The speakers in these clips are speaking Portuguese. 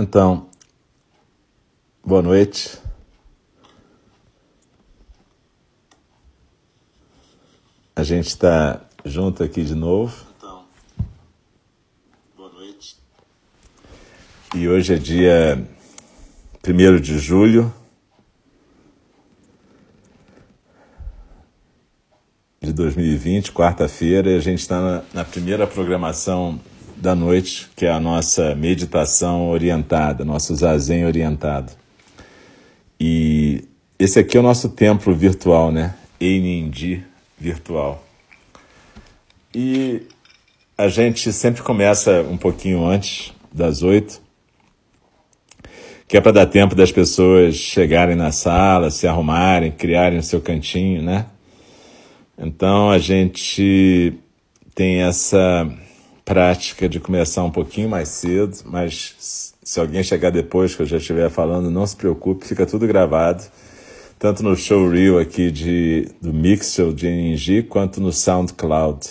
Então, boa noite. A gente está junto aqui de novo. Então, boa noite. E hoje é dia 1 de julho de 2020, quarta-feira, e a gente está na, na primeira programação da noite, que é a nossa meditação orientada, nosso zazen orientado. E esse aqui é o nosso templo virtual, né? Einindi virtual. E a gente sempre começa um pouquinho antes das oito, que é para dar tempo das pessoas chegarem na sala, se arrumarem, criarem o seu cantinho, né? Então a gente tem essa prática de começar um pouquinho mais cedo, mas se alguém chegar depois que eu já estiver falando, não se preocupe, fica tudo gravado, tanto no showreel aqui de, do Mixel de NG, quanto no SoundCloud,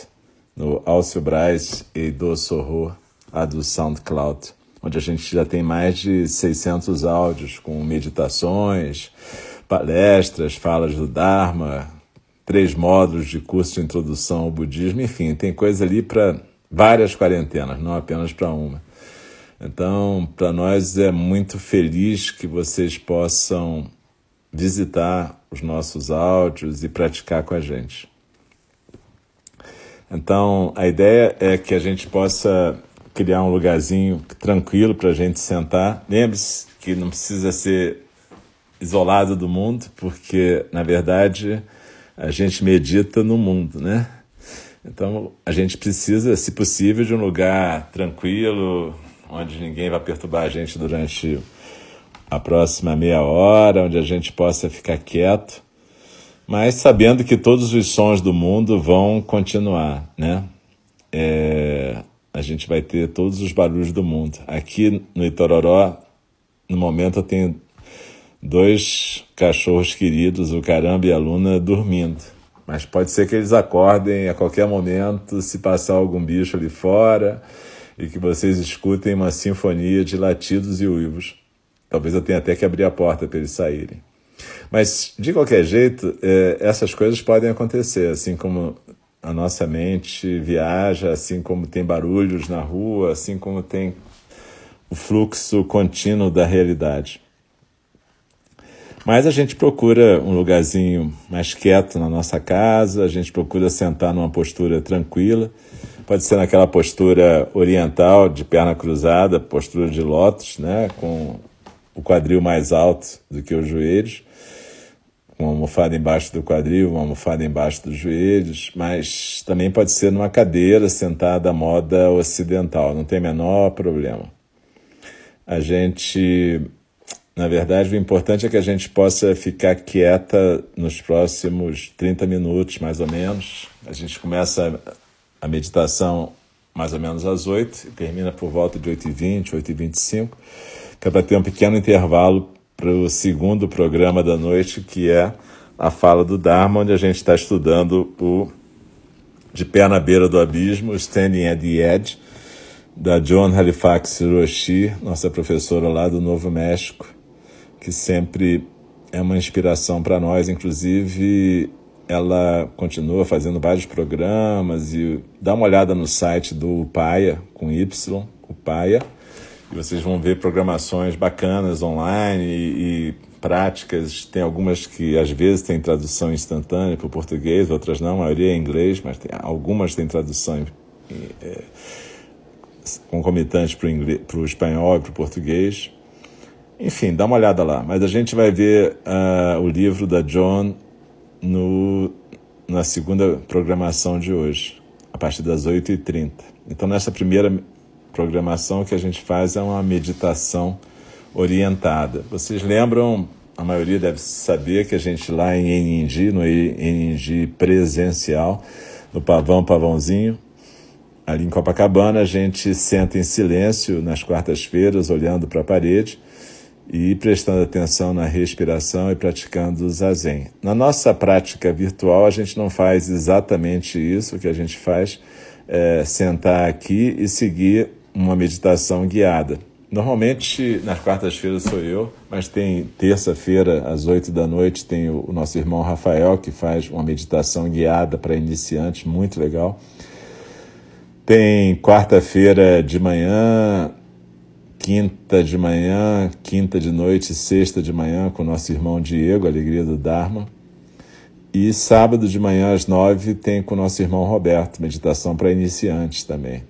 no Alcio Braz e do Sorro, a do SoundCloud, onde a gente já tem mais de 600 áudios com meditações, palestras, falas do Dharma, três módulos de curso de introdução ao budismo, enfim, tem coisa ali para várias quarentenas, não apenas para uma. Então, para nós é muito feliz que vocês possam visitar os nossos áudios e praticar com a gente. Então, a ideia é que a gente possa criar um lugarzinho tranquilo para a gente sentar. Lembre-se que não precisa ser isolado do mundo, porque, na verdade, a gente medita no mundo, né? Então a gente precisa, se possível, de um lugar tranquilo, onde ninguém vai perturbar a gente durante a próxima meia hora, onde a gente possa ficar quieto, mas sabendo que todos os sons do mundo vão continuar, né? É, a gente vai ter todos os barulhos do mundo. Aqui no Itororó, no momento, eu tenho dois cachorros queridos, o Caramba e a Luna, dormindo. Mas pode ser que eles acordem a qualquer momento se passar algum bicho ali fora e que vocês escutem uma sinfonia de latidos e uivos. Talvez eu tenha até que abrir a porta para eles saírem. Mas, de qualquer jeito, é, essas coisas podem acontecer, assim como a nossa mente viaja, assim como tem barulhos na rua, assim como tem o fluxo contínuo da realidade. Mas a gente procura um lugarzinho mais quieto na nossa casa, a gente procura sentar numa postura tranquila. Pode ser naquela postura oriental, de perna cruzada, postura de lótus, né? com o quadril mais alto do que os joelhos, uma almofada embaixo do quadril, uma almofada embaixo dos joelhos, mas também pode ser numa cadeira sentada à moda ocidental, não tem menor problema. A gente na verdade, o importante é que a gente possa ficar quieta nos próximos 30 minutos, mais ou menos. A gente começa a meditação mais ou menos às 8 e termina por volta de 8h20, 8h25, que é para ter um pequeno intervalo para o segundo programa da noite, que é a fala do Dharma, onde a gente está estudando o De Pé na Beira do Abismo, Standing at the Edge, da John Halifax Hiroshi, nossa professora lá do Novo México que sempre é uma inspiração para nós. Inclusive, ela continua fazendo vários programas e dá uma olhada no site do Paia, com Y, o Paia, e vocês vão ver programações bacanas online e, e práticas. Tem algumas que às vezes têm tradução instantânea para o português, outras não, a maioria é em inglês, mas tem, algumas têm tradução é, concomitante para o espanhol e para o português. Enfim, dá uma olhada lá. Mas a gente vai ver uh, o livro da John no, na segunda programação de hoje, a partir das 8h30. Então, nessa primeira programação, o que a gente faz é uma meditação orientada. Vocês lembram, a maioria deve saber que a gente lá em Eningi, no Eningi presencial, no Pavão Pavãozinho, ali em Copacabana, a gente senta em silêncio nas quartas-feiras, olhando para a parede e prestando atenção na respiração e praticando o zazen. Na nossa prática virtual, a gente não faz exatamente isso, o que a gente faz é sentar aqui e seguir uma meditação guiada. Normalmente nas quartas-feiras sou eu, mas tem terça-feira às oito da noite tem o, nosso irmão Rafael que faz uma meditação guiada para iniciantes, muito legal. Tem quarta-feira de manhã, quinta de manhã, quinta de noite, sexta de manhã com nosso irmão Diego, Alegria do Dharma. E sábado de manhã às nove tem com nosso irmão Roberto, meditação para iniciantes também.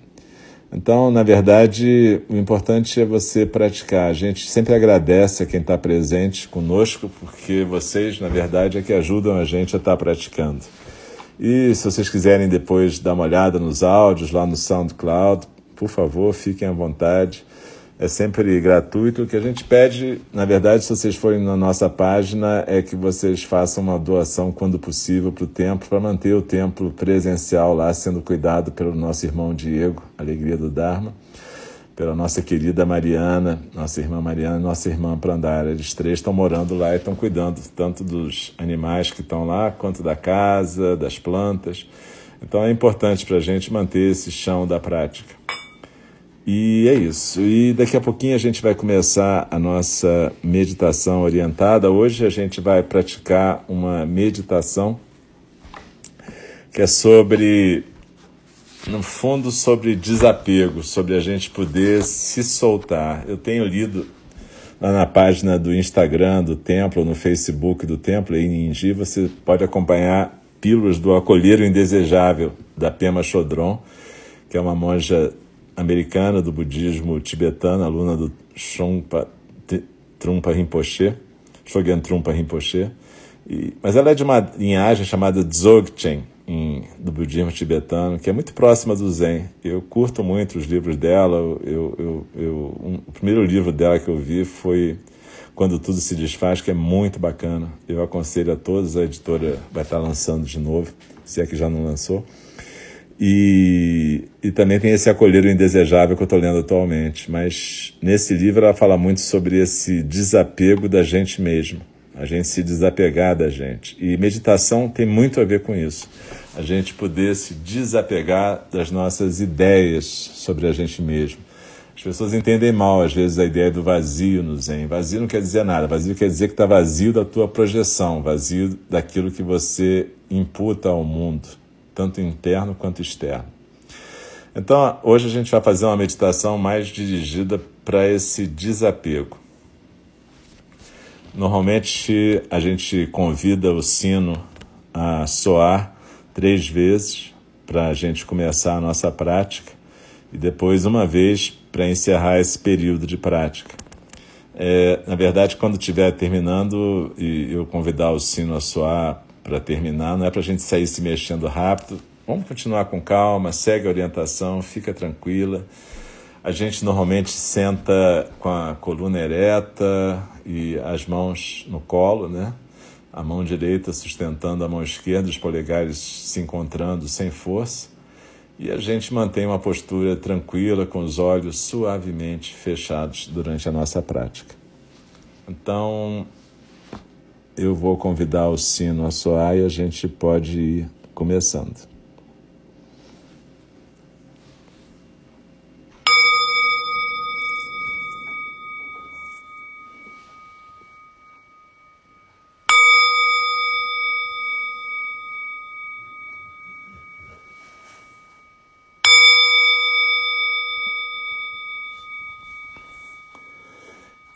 Então, na verdade, o importante é você praticar. A gente sempre agradece a quem está presente conosco, porque vocês, na verdade, é que ajudam a gente a estar tá praticando. E se vocês quiserem depois dar uma olhada nos áudios lá no SoundCloud, por favor, fiquem à vontade é sempre gratuito. O que a gente pede, na verdade, se vocês forem na nossa página, é que vocês façam uma doação quando possível para o templo, para manter o templo presencial lá sendo cuidado pelo nosso irmão Diego, Alegria do Dharma, pela nossa querida Mariana, nossa irmã Mariana, nossa irmã Prandara. Eles três estão morando lá e estão cuidando tanto dos animais que estão lá, quanto da casa, das plantas. Então é importante para a gente manter esse chão da prática. E é isso. E daqui a pouquinho a gente vai começar a nossa meditação orientada. Hoje a gente vai praticar uma meditação que é sobre, no fundo, sobre desapego, sobre a gente poder se soltar. Eu tenho lido lá na página do Instagram do templo, no Facebook do templo, em Ninji, você pode acompanhar pílulas do acolher o indesejável, da Pema Chodron, que é uma monja americana do budismo tibetano, aluna do Trumpa, Trumpa Rinpoche, Shogyan Trumpa Rinpoche, e, mas ela é de uma linhagem chamada Dzogchen, em, do budismo tibetano, que é muito próxima do Zen. Eu curto muito os livros dela. Eu, eu, eu, um, o primeiro livro dela que eu vi foi Quando Tudo Se Desfaz, que é muito bacana. Eu aconselho a todos, a editora vai estar lançando de novo, se é que já não lançou. E, e também tem esse Acolher o Indesejável que eu estou lendo atualmente. Mas nesse livro ela fala muito sobre esse desapego da gente mesmo, a gente se desapegar da gente. E meditação tem muito a ver com isso. A gente poder se desapegar das nossas ideias sobre a gente mesmo. As pessoas entendem mal, às vezes, a ideia do vazio no Zen. Vazio não quer dizer nada. Vazio quer dizer que está vazio da tua projeção, vazio daquilo que você imputa ao mundo tanto interno quanto externo. Então, hoje a gente vai fazer uma meditação mais dirigida para esse desapego. Normalmente a gente convida o sino a soar três vezes para a gente começar a nossa prática e depois uma vez para encerrar esse período de prática. É, na verdade, quando estiver terminando e eu convidar o sino a soar para terminar, não é para a gente sair se mexendo rápido. Vamos continuar com calma, segue a orientação, fica tranquila. A gente normalmente senta com a coluna ereta e as mãos no colo, né? A mão direita sustentando a mão esquerda, os polegares se encontrando sem força. E a gente mantém uma postura tranquila, com os olhos suavemente fechados durante a nossa prática. Então, eu vou convidar o sino a soar e a gente pode ir começando.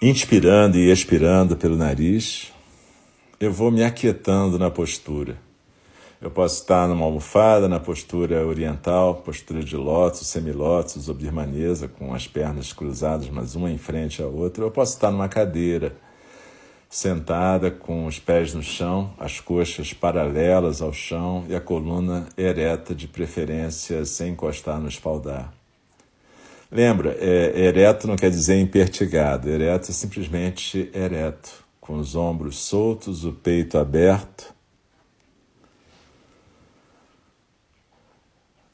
Inspirando e expirando pelo nariz eu vou me aquietando na postura. Eu posso estar numa almofada, na postura oriental, postura de lótus, semilótus ou birmanesa, com as pernas cruzadas, mas uma em frente à outra. Eu posso estar numa cadeira, sentada com os pés no chão, as coxas paralelas ao chão e a coluna ereta, de preferência sem encostar no espaldar. Lembra, é, ereto não quer dizer impertigado, ereto é simplesmente ereto com os ombros soltos, o peito aberto,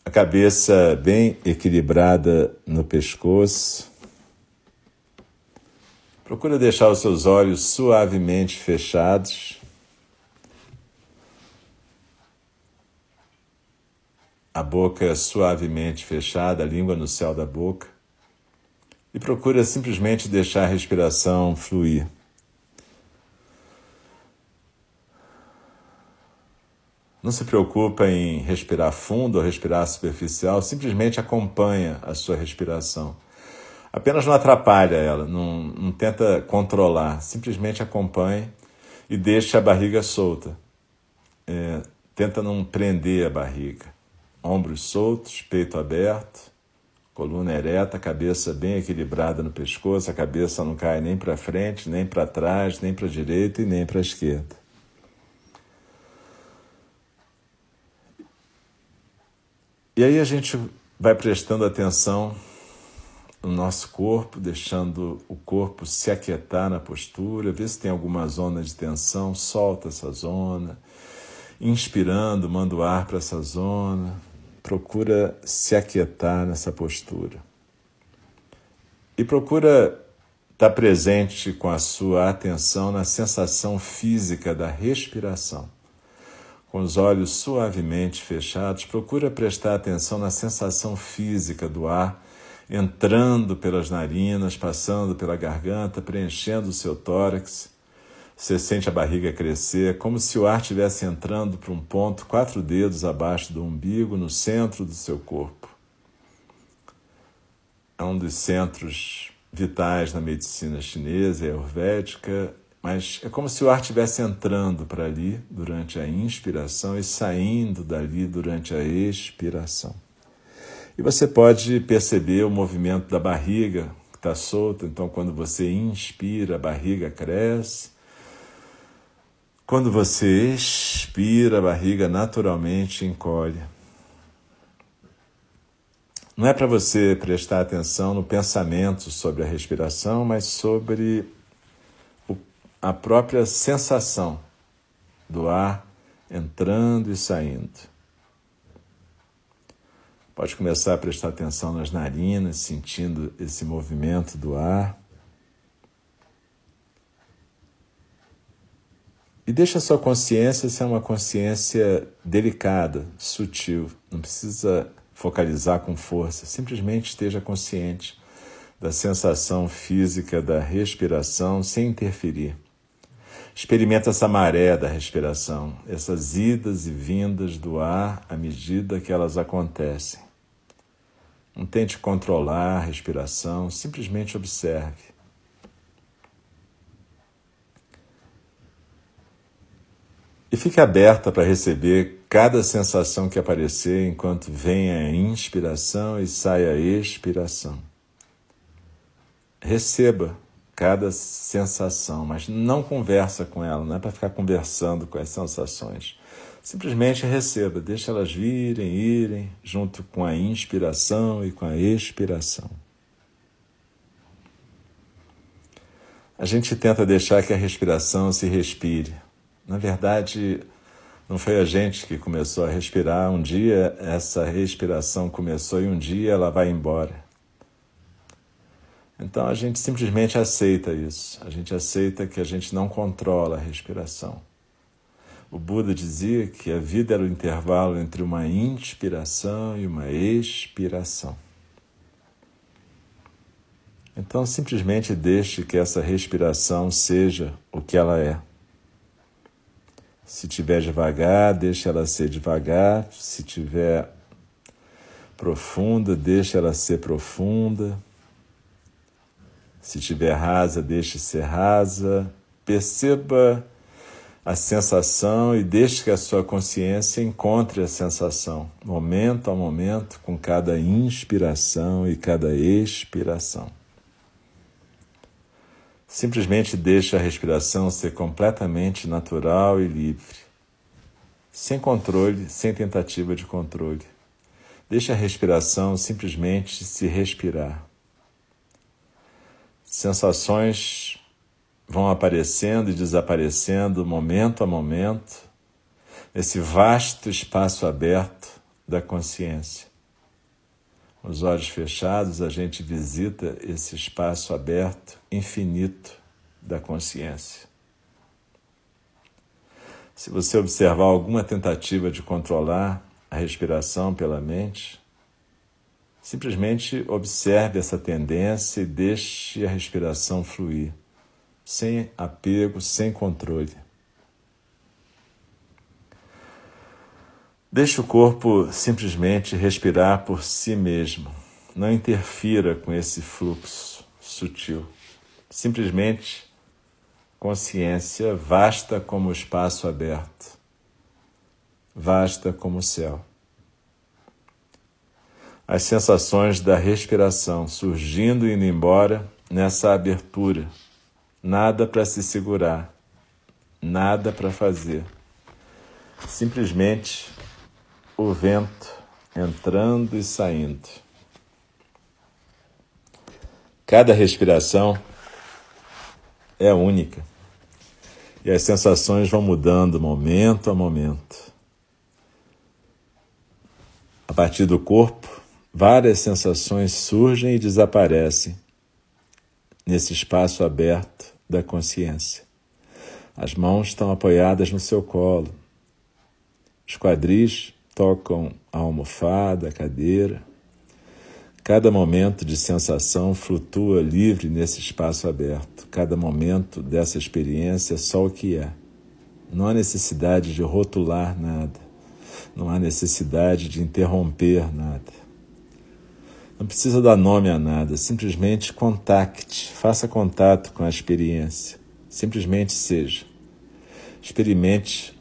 a cabeça bem equilibrada no pescoço. Procura deixar os seus olhos suavemente fechados. A boca suavemente fechada, a língua no céu da boca. e procura simplesmente deixar a respiração fluir. Não se preocupa em respirar fundo ou respirar superficial, simplesmente acompanha a sua respiração. Apenas não atrapalha ela, não, não tenta controlar, simplesmente acompanhe e deixa a barriga solta. É, tenta não prender a barriga. Ombros soltos, peito aberto, coluna ereta, cabeça bem equilibrada no pescoço, a cabeça não cai nem para frente, nem para trás, nem para a direita e nem para a esquerda. E aí a gente vai prestando atenção no nosso corpo, deixando o corpo se aquietar na postura, ver se tem alguma zona de tensão, solta essa zona. Inspirando, manda o ar para essa zona. Procura se aquietar nessa postura. E procura estar presente com a sua atenção na sensação física da respiração com os olhos suavemente fechados, procura prestar atenção na sensação física do ar entrando pelas narinas, passando pela garganta, preenchendo o seu tórax. Você sente a barriga crescer, como se o ar estivesse entrando para um ponto quatro dedos abaixo do umbigo, no centro do seu corpo. É um dos centros vitais na medicina chinesa e ayurvédica mas é como se o ar estivesse entrando para ali durante a inspiração e saindo dali durante a expiração. E você pode perceber o movimento da barriga que está solta, então quando você inspira, a barriga cresce. Quando você expira, a barriga naturalmente encolhe. Não é para você prestar atenção no pensamento sobre a respiração, mas sobre a própria sensação do ar entrando e saindo. Pode começar a prestar atenção nas narinas, sentindo esse movimento do ar. E deixa a sua consciência ser uma consciência delicada, sutil. Não precisa focalizar com força, simplesmente esteja consciente da sensação física da respiração sem interferir. Experimenta essa maré da respiração, essas idas e vindas do ar à medida que elas acontecem. Não tente controlar a respiração, simplesmente observe. E fique aberta para receber cada sensação que aparecer enquanto vem a inspiração e sai a expiração. Receba cada sensação, mas não conversa com ela, não é para ficar conversando com as sensações. Simplesmente receba, deixa elas virem, irem, junto com a inspiração e com a expiração. A gente tenta deixar que a respiração se respire. Na verdade, não foi a gente que começou a respirar. Um dia essa respiração começou e um dia ela vai embora. Então a gente simplesmente aceita isso. A gente aceita que a gente não controla a respiração. O Buda dizia que a vida era o intervalo entre uma inspiração e uma expiração. Então simplesmente deixe que essa respiração seja o que ela é. Se tiver devagar, deixe ela ser devagar. Se tiver profunda, deixe ela ser profunda. Se tiver rasa, deixe ser rasa. Perceba a sensação e deixe que a sua consciência encontre a sensação, momento a momento, com cada inspiração e cada expiração. Simplesmente deixe a respiração ser completamente natural e livre, sem controle, sem tentativa de controle. Deixe a respiração simplesmente se respirar sensações vão aparecendo e desaparecendo momento a momento, nesse vasto espaço aberto da consciência. Os olhos fechados, a gente visita esse espaço aberto, infinito da consciência. Se você observar alguma tentativa de controlar a respiração pela mente, Simplesmente observe essa tendência e deixe a respiração fluir, sem apego, sem controle. Deixe o corpo simplesmente respirar por si mesmo. Não interfira com esse fluxo sutil. Simplesmente consciência vasta como o espaço aberto, vasta como o céu. As sensações da respiração surgindo e indo embora nessa abertura. Nada para se segurar, nada para fazer. Simplesmente o vento entrando e saindo. Cada respiração é única e as sensações vão mudando momento a momento. A partir do corpo, várias sensações surgem e desaparecem nesse espaço aberto da consciência. As mãos estão apoiadas no seu colo, os quadris tocam a almofada, a cadeira. Cada momento de sensação flutua livre nesse espaço aberto. Cada momento dessa experiência é só o que é. Não há necessidade de rotular nada. Não há necessidade de interromper nada. Não precisa dar nome a nada, simplesmente contacte, faça contato com a experiência. Simplesmente seja. Experimente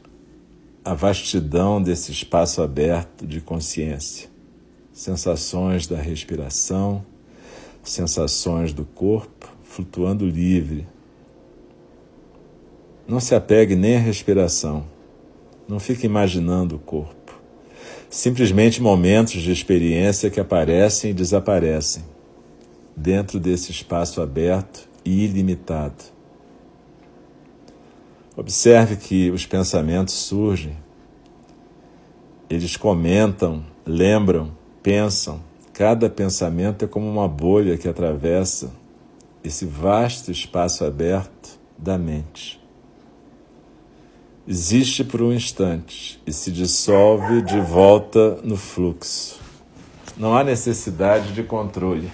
a vastidão desse espaço aberto de consciência, sensações da respiração, sensações do corpo flutuando livre. Não se apegue nem à respiração, não fique imaginando o corpo. Simplesmente momentos de experiência que aparecem e desaparecem dentro desse espaço aberto e ilimitado. Observe que os pensamentos surgem, eles comentam, lembram, pensam. Cada pensamento é como uma bolha que atravessa esse vasto espaço aberto da mente. Existe por um instante e se dissolve de volta no fluxo. Não há necessidade de controle.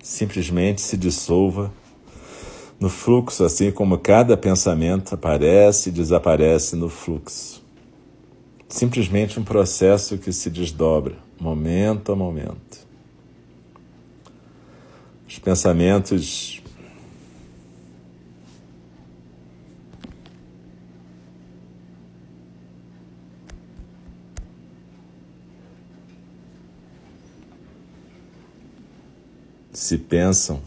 simplesmente se dissolva no fluxo, assim como cada pensamento aparece e desaparece no fluxo. Simplesmente um processo que se desdobra, momento a momento. Os pensamentos se pensam